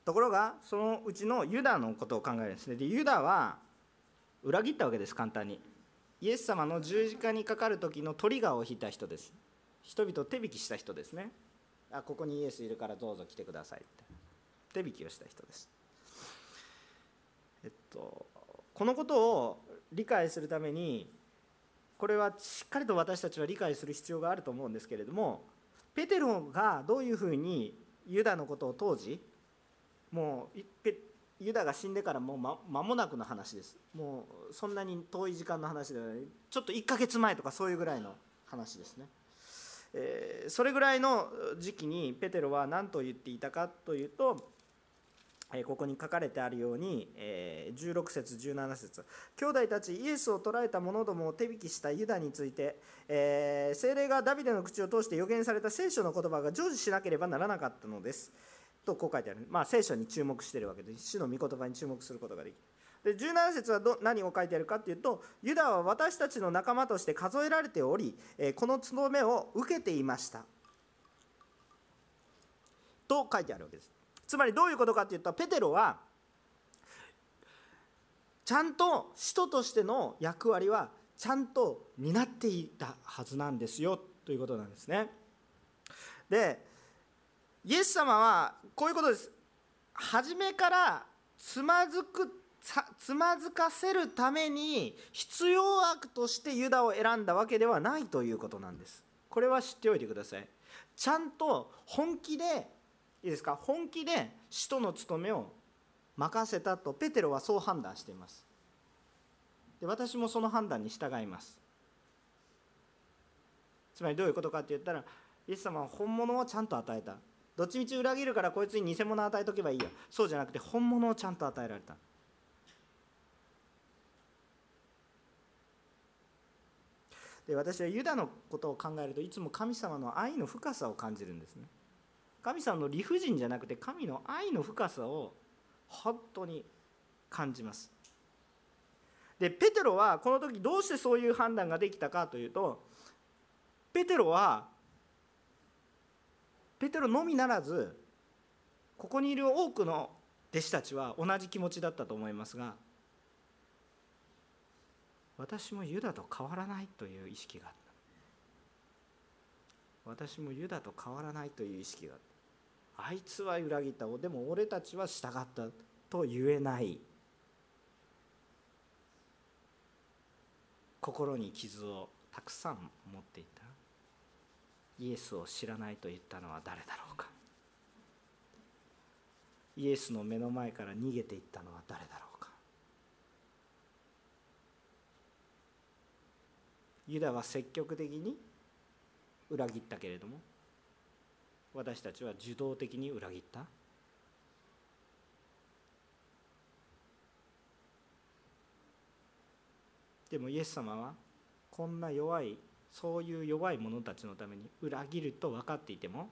ところがそのうちのユダのことを考えるんですね。でユダは裏切ったわけです簡単に。イエス様の十字架にかかる時のトリガーを引いた人です。人々を手引きした人ですね。あここにイエスいるからどうぞ来てくださいって。手引きをした人です。えっとこのことを理解するためにこれはしっかりと私たちは理解する必要があると思うんですけれどもペテロがどういうふうにユダのことを当時もうユダが死んでからもう間もなくの話です。もうそんなに遠い時間の話ではない。ちょっと1ヶ月前とかそういうぐらいの話ですね、えー、それぐらいの時期にペテロは何と言っていたかというとここに書かれてあるように16節17節。兄弟たちイエスを捕らえた者どもを手引きしたユダについて精霊がダビデの口を通して予言された聖書の言葉が成就しなければならなかったのです。とこう書いてある、まあ、聖書に注目しているわけで主の御言葉に注目することができる。で17節はど何を書いてあるかというとユダは私たちの仲間として数えられておりえこの務めを受けていました。と書いてあるわけです。つまりどういうことかっていうとペテロはちゃんと使徒としての役割はちゃんと担っていたはずなんですよということなんですね。でイエス様はこういうことです。初めからつまずくつまずかせるために必要悪としてユダを選んだわけではないということなんです。これは知っておいてください。ちゃんと本気でいいですか？本気で使徒の務めを任せたとペテロはそう判断しています。で私もその判断に従います。つまりどういうことかって言ったらイエス様は本物をちゃんと与えた。どっちみち裏切るからこいつに偽物与えとけばいいや。そうじゃなくて本物をちゃんと与えられた。で私はユダのことを考えるといつも神様の愛の深さを感じるんですね。神様の理不尽じゃなくて神の愛の深さを本当に感じます。でペテロはこの時どうしてそういう判断ができたかというとペテロはペテロのみならずここにいる多くの弟子たちは同じ気持ちだったと思いますが私もユダと変わらないという意識があった。私もユダと変わらないという意識があった。あいつは裏切った。でも俺たちは従ったと言えない。心に傷をたくさん持っていた。イエスを知らないと言ったのは誰だろうか。イエスの目の前から逃げていったのは誰だろうか。ユダは積極的に裏切ったけれども私たちは受動的に裏切った。でもイエス様はこんな弱いそういう弱い者たちのために裏切ると分かっていても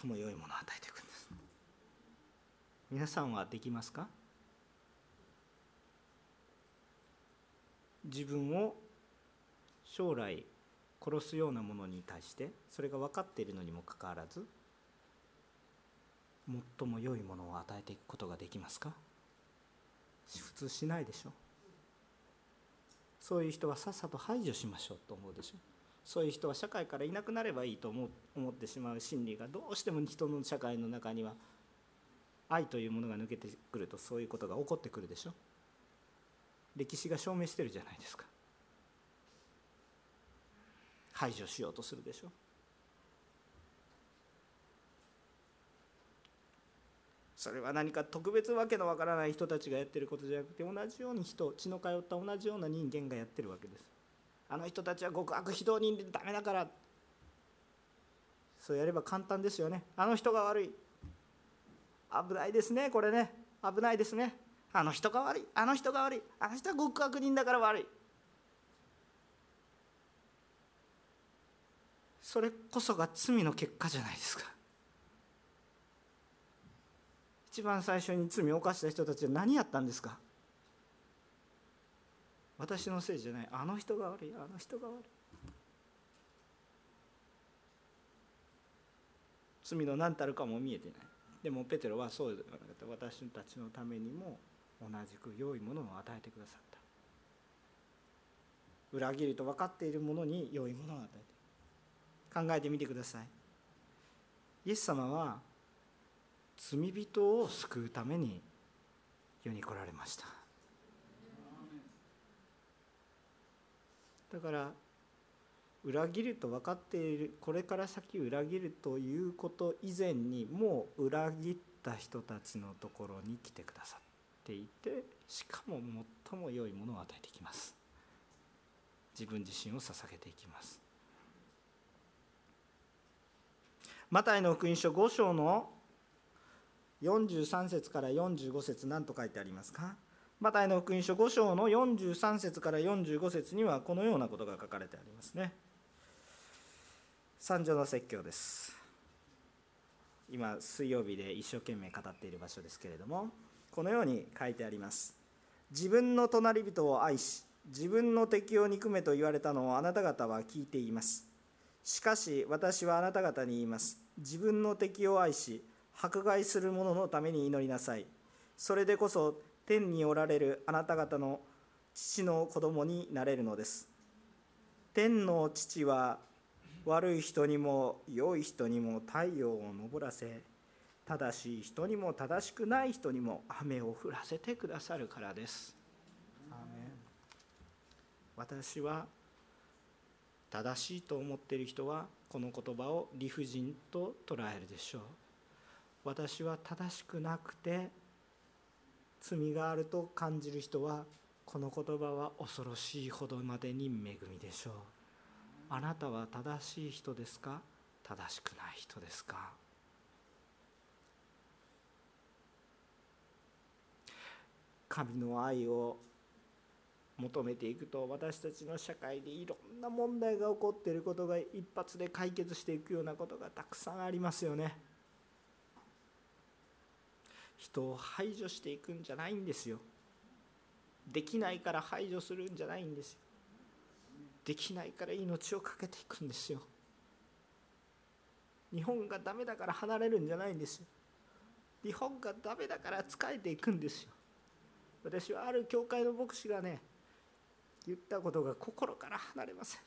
最も良いものを与えていくんです。皆さんはできますか？自分を将来殺すようなものに対してそれが分かっているのにもかかわらず最も良いものを与えていくことができますか？普通しないでしょ。そういう人はさっさと排除しましょうと思うでしょ。そういう人は社会からいなくなればいいと思思ってしまう心理がどうしても人の社会の中には愛というものが抜けてくるとそういうことが起こってくるでしょ。歴史が証明してるじゃないですか。排除しようとするでしょ。うそれは何か特別わけのわからない人たちがやってることじゃなくて同じように人血の通った同じような人間がやってるわけです。あの人たちは極悪非道人でダメだから。そうやれば簡単ですよね。あの人が悪い。危ないですねこれね。危ないですね。あの人が悪い。あの人が悪い。あの人は極悪人だから悪い。それこそが罪の結果じゃないですか。一番最初に罪を犯した人たちは何やったんですか？私のせいじゃない。あの人が悪い。あの人が悪い。罪の何たるかも見えてない。でもペテロはそうではなくて私たちのためにも同じく良いものを与えてくださった。裏切りと分かっているものに良いものを与えて考えてみてください。イエス様は罪人を救うために世に来られました。だから裏切ると分かっているこれから先裏切るということ以前にもう裏切った人たちのところに来てくださっていてしかも最も良いものを与えていきます。自分自身を捧げていきます。マタイの福音書5章の43節から45節何と書いてありますか？マタイの福音書5章の43節から45節にはこのようなことが書かれてありますね。三女の説教です。今水曜日で一生懸命語っている場所ですけれどもこのように書いてあります。自分の隣人を愛し自分の敵を憎めと言われたのをあなた方は聞いています。しかし私はあなた方に言います。自分の敵を愛し迫害する者のために祈りなさい。それでこそ天におられるあなた方の父の子供になれるのです。天の父は悪い人にも良い人にも太陽を昇らせ正しい人にも正しくない人にも雨を降らせてくださるからです。私は正しいと思っている人はこの言葉を理不尽と捉えるでしょう。私は正しくなくて罪があると感じる人はこの言葉は恐ろしいほどまでに恵みでしょう。あなたは正しい人ですか？正しくない人ですか？神の愛を求めていくと私たちの社会でいろんな問題が起こっていることが一発で解決していくようなことがたくさんありますよね。人を排除していくんじゃないんですよ。できないから排除するんじゃないんですよ。できないから命を懸けていくんですよ。日本がダメだから離れるんじゃないんですよ。日本がダメだから仕えていくんですよ。私はある教会の牧師がね言ったことが心から離れません。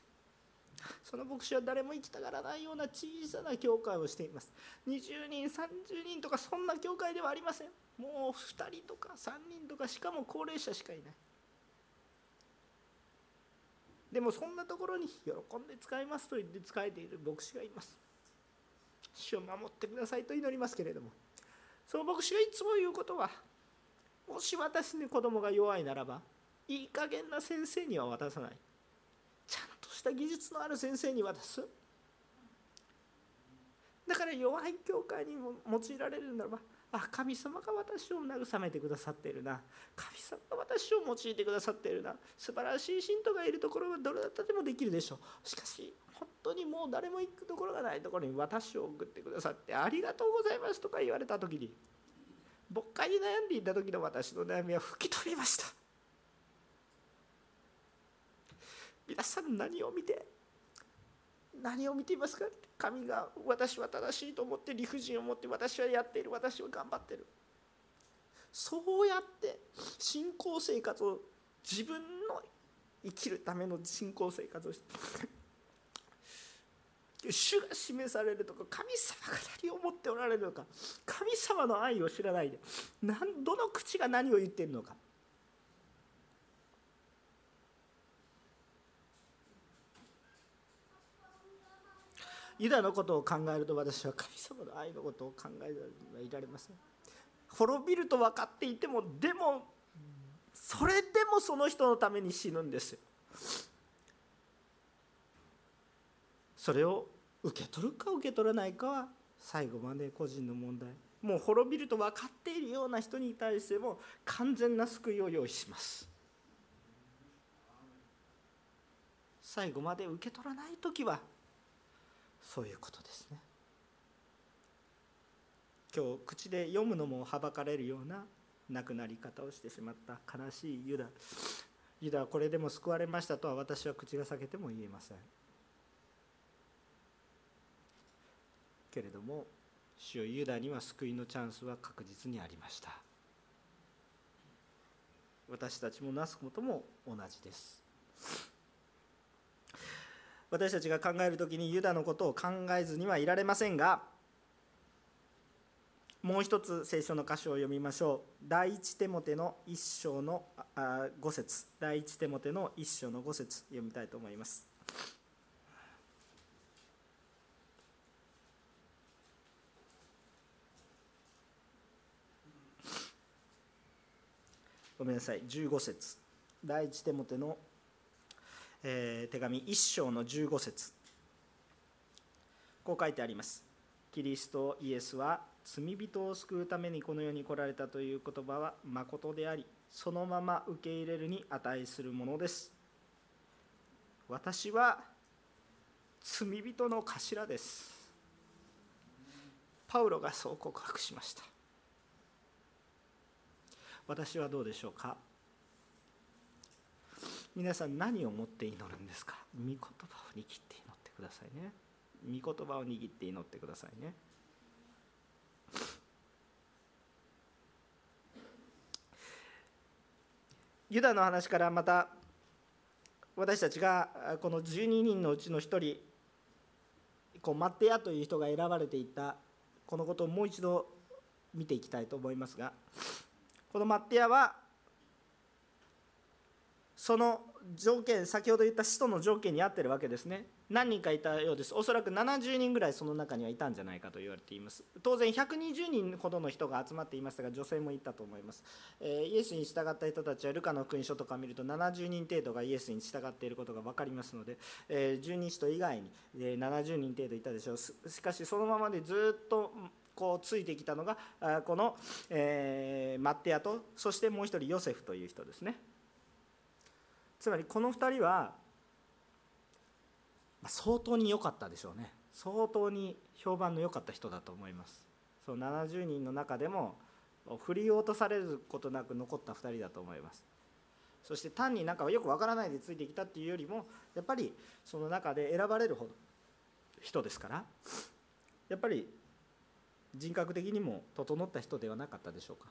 その牧師は誰も行きたがらないような小さな教会をしています。20人30人とかそんな教会ではありません。もう2人とか3人とかしかも高齢者しかいない。でもそんなところに喜んで使いますと言って使えている牧師がいます。主を守ってくださいと祈りますけれども。その牧師がいつも言うことはもし私に子供が弱いならばいい加減な先生には渡さない。ちゃんとした技術のある先生に渡す。だから弱い教会にも用いられるならばあ神様が私を慰めてくださっているな。神様が私を用いてくださっているな。素晴らしい信徒がいるところはどれだったでもできるでしょう。しかし本当にもう誰も行くところがないところに私を送ってくださってありがとうございますとか言われた時に牧会に悩んでいた時の私の悩みは吹き飛びました。皆さん何を見て何を見ていますか？神が私は正しいと思って理不尽を持って私はやっている私は頑張ってる。そうやって信仰生活を自分の生きるための信仰生活をして主が示されるとか神様が何を思っておられるのか神様の愛を知らないで何どの口が何を言っているのかユダのことを考えると私は神様の愛のことを考えてはいられません。滅びると分かっていてもでもそれでもその人のために死ぬんですよ。それを受け取るか受け取らないかは最後まで個人の問題。もう滅びると分かっているような人に対しても完全な救いを用意します。最後まで受け取らない時はそういうことですね。今日口で読むのもはばかれるような亡くなり方をしてしまった悲しいユダ。ユダはこれでも救われましたとは私は口が裂けても言えません。けれども主よユダには救いのチャンスは確実にありました。私たちもなすことも同じです。私たちが考える時にユダのことを考えずにはいられませんがもう一つ聖書の箇所を読みましょう。第一テモテの一章の5節。第一テモテの一章の5節。読みたいと思います。ごめんなさい。15節。第一テモテのえー、手紙1章の15節。こう書いてあります。キリストイエスは罪人を救うためにこの世に来られたという言葉は誠でありそのまま受け入れるに値するものです。私は罪人の頭です。パウロがそう告白しました。私はどうでしょうか？皆さん何を持って祈るんですか？御言葉を握って祈ってくださいね。御言葉を握って祈ってくださいね。ユダの話からまた私たちがこの12人のうちの1人こうマッテヤという人が選ばれていたこのことをもう一度見ていきたいと思いますがこのマッテヤはその条件先ほど言った使徒の条件に合ってるわけですね。何人かいたようです。おそらく70人ぐらいその中にはいたんじゃないかと言われています。当然120人ほどの人が集まっていましたが女性もいたと思います、えー、イエスに従った人たちはルカの勲書とか見ると70人程度がイエスに従っていることが分かりますので、えー、十二使徒以外に、えー、70人程度いたでしょう。しかしそのままでずっとこうついてきたのがこの、えー、マッテアとそしてもう一人ヨセフという人ですね。つまりこの2人は相当に良かったでしょうね。相当に評判の良かった人だと思います。そう70人の中でも振り落とされることなく残った2人だと思います。そして単になんかよくわからないでついてきたっていうよりもやっぱりその中で選ばれるほど人ですからやっぱり人格的にも整った人ではなかったでしょうか。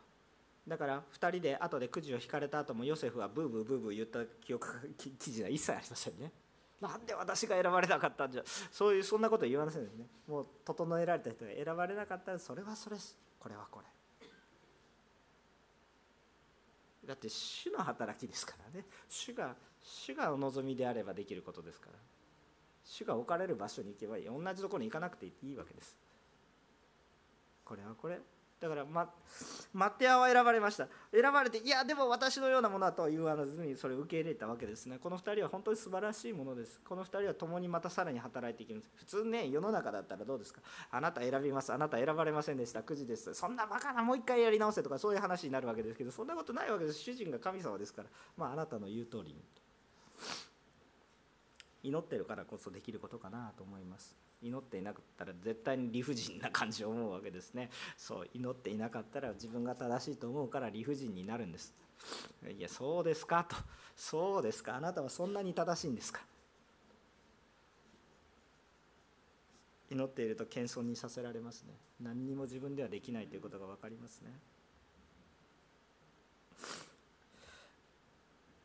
だから2人で後でくじを引かれた後もヨセフはブーブーブーブー言った記憶記事は一切ありませんね。なんで私が選ばれなかったんじゃ。そういうそんなこと言わませんですね。もう整えられた人が選ばれなかったらそれはそれこれはこれ。だって主の働きですからね。主が主がお望みであればできることですから。主が置かれる場所に行けばいい。同じところに行かなくていいわけです。これはこれ。だからママッテアは選ばれました。選ばれていやでも私のようなものはとは言わずにそれを受け入れたわけですね。この2人は本当に素晴らしいものです。この2人は共にまたさらに働いていきます。普通ね世の中だったらどうですか？あなた選びます。あなた選ばれませんでした。9時です。そんなバカなもう一回やり直せとかそういう話になるわけですけどそんなことないわけです。主人が神様ですから。まああなたの言う通りに。祈ってるからこそできることかなと思います。祈っていなかったら絶対に理不尽な感じを思うわけですね。そう祈っていなかったら自分が正しいと思うから理不尽になるんです。いやそうですか？と。そうですか？あなたはそんなに正しいんですか？祈っていると謙遜にさせられますね。何にも自分ではできないということが分かりますね。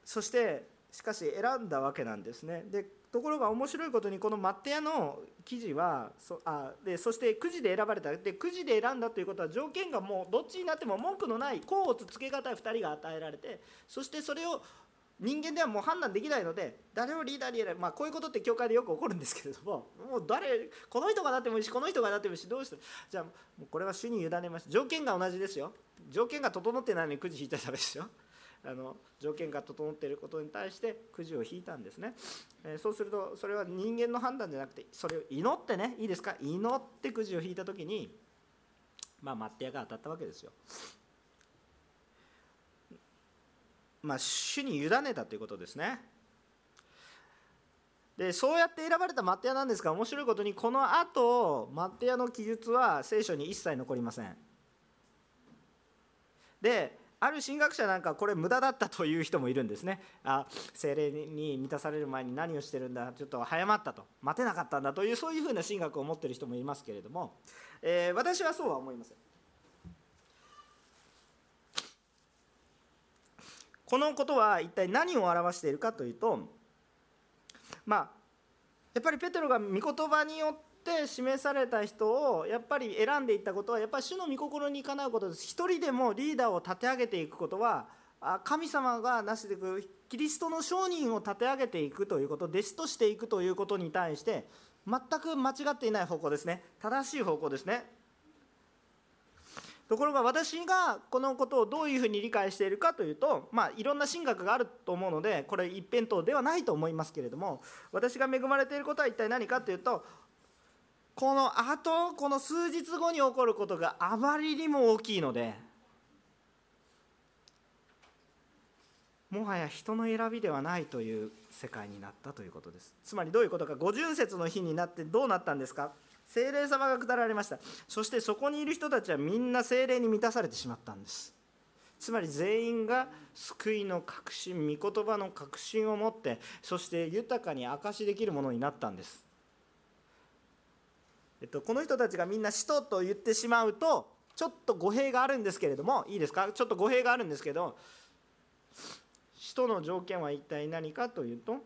そしてしかし選んだわけなんですね。でところが面白いことにこのマッテヤの記事はそあでそしてくじで選ばれた。でくじで選んだということは条件がもうどっちになっても文句のない甲乙つけがたい2人が与えられてそしてそれを人間ではもう判断できないので誰をリーダーに選ぶ、まあ、こういうことって教会でよく起こるんですけれどももう誰この人がなってもいいしこの人がなってもいいしどうしてじゃあもうこれは主に委ねました条件が同じですよ。条件が整ってないのにくじ引いたらダメですよ。あの条件が整っていることに対してくじを引いたんですね、えー、そうするとそれは人間の判断じゃなくてそれを祈ってね。いいですか？祈ってくじを引いた時にまあマッテヤが当たったわけですよ。まあ主に委ねたということですね。でそうやって選ばれたマッテヤなんですが面白いことにこのあとマッテヤの記述は聖書に一切残りません。である神学者なんかこれ無駄だったという人もいるんですね。あ精霊に満たされる前に何をしてるんだちょっと早まったと。待てなかったんだというそういうふうな神学を持ってる人もいますけれども、えー、私はそうは思いません。このことは一体何を表しているかというとまあやっぱりペテロが御言葉によってって示された人をやっぱり選んでいったことはやっぱり主の御心にかなうことです。一人でもリーダーを立て上げていくことは神様がなしていくキリストの商人を立て上げていくということ弟子としていくということに対して全く間違っていない方向ですね。正しい方向ですね。ところが私がこのことをどういうふうに理解しているかというと、まあ、いろんな神学があると思うのでこれ一辺倒ではないと思いますけれども私が恵まれていることは一体何かというとこのあとこの数日後に起こることがあまりにも大きいのでもはや人の選びではないという世界になったということです。つまりどういうことか。五巡節の日になってどうなったんですか。精霊様が下られました。そしてそこにいる人たちはみんな精霊に満たされてしまったんです。つまり全員が救いの確信御言葉の確信を持ってそして豊かに証しできるものになったんです。えっと、この人たちがみんな使徒と言ってしまうとちょっと語弊があるんですけれどもいいですか？ちょっと語弊があるんですけど使徒の条件は一体何かというと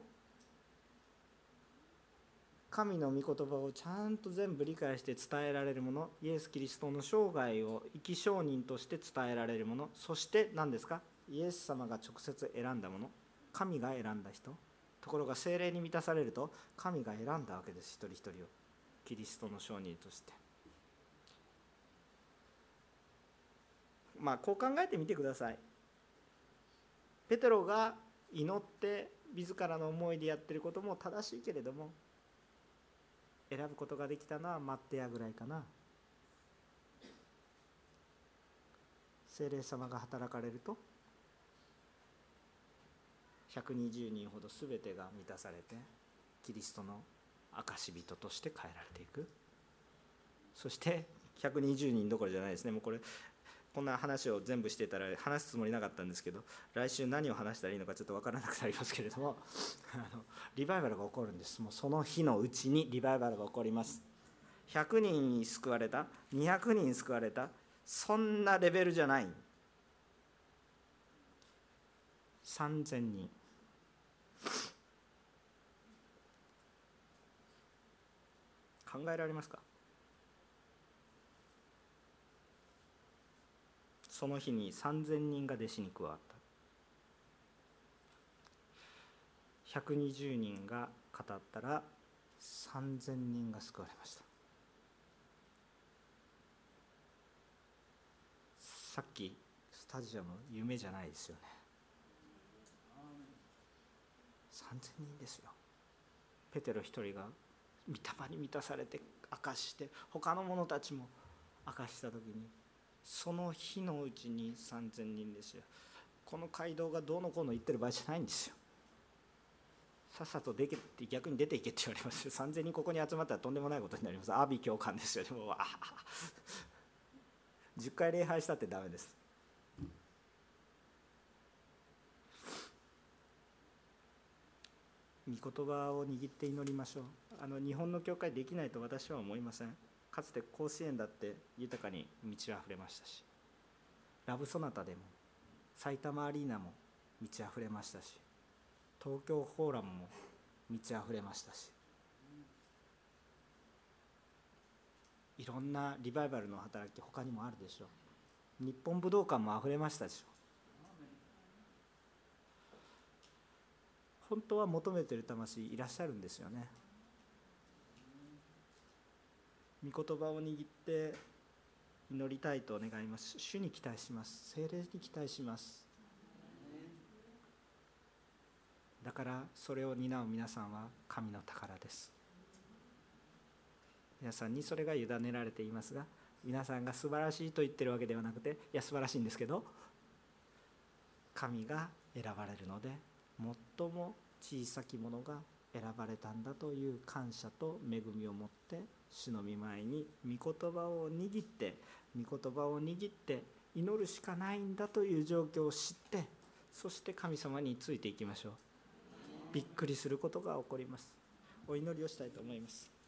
神の御言葉をちゃんと全部理解して伝えられるものイエス・キリストの生涯を生き証人として伝えられるものそして何ですか？イエス様が直接選んだもの神が選んだ人。ところが精霊に満たされると神が選んだわけです一人一人を。キリストの証人として。まあこう考えてみてください。ペテロが祈って自らの思いでやってることも正しいけれども選ぶことができたのはマッテヤぐらいかな。精霊様が働かれると120人ほど全てが満たされてキリストの証人として変えられていく。そして120人どころじゃないですね。もうこれこんな話を全部してたら話すつもりなかったんですけど来週何を話したらいいのかちょっと分からなくなりますけれども あのリバイバルが起こるんです。もうその日のうちにリバイバルが起こります。100人救われた200人救われたそんなレベルじゃない。3000人。考えられますか？その日に3000人が弟子に加わった。120人が語ったら3000人が救われました。さっきスタジアム夢じゃないですよね。3000人ですよ。ペテロ一人が御霊に満たされて明かして他の者たちも明かした時にその日のうちに3000人ですよ。この街道がどうのこうの言ってる場合じゃないんですよ。さっさと出て逆に出ていけって言われますよ。3000人ここに集まったらとんでもないことになります。阿鼻教官ですよ。でもあ。10回礼拝したってダメです。御言葉を握って祈りましょう。あの日本の教会できないと私は思いません。かつて甲子園だって豊かに満ち溢れましたしラブソナタでも埼玉アリーナも満ち溢れましたし東京フォーラムも満ち溢れましたしいろんなリバイバルの働き他にもあるでしょう。日本武道館も溢れましたでしょ本当は求めてる魂いらっしゃるんですよね。御言葉を握って祈りたいと願います。主に期待します。精霊に期待します。だからそれを担う皆さんは神の宝です。皆さんにそれが委ねられていますが皆さんが素晴らしいと言ってるわけではなくていや素晴らしいんですけど神が選ばれるので最も小さき者が選ばれたんだという感謝と恵みを持って主の御前に御言葉を握って御言葉を握って祈るしかないんだという状況を知ってそして神様についていきましょう。びっくりすることが起こります。お祈りをしたいと思います。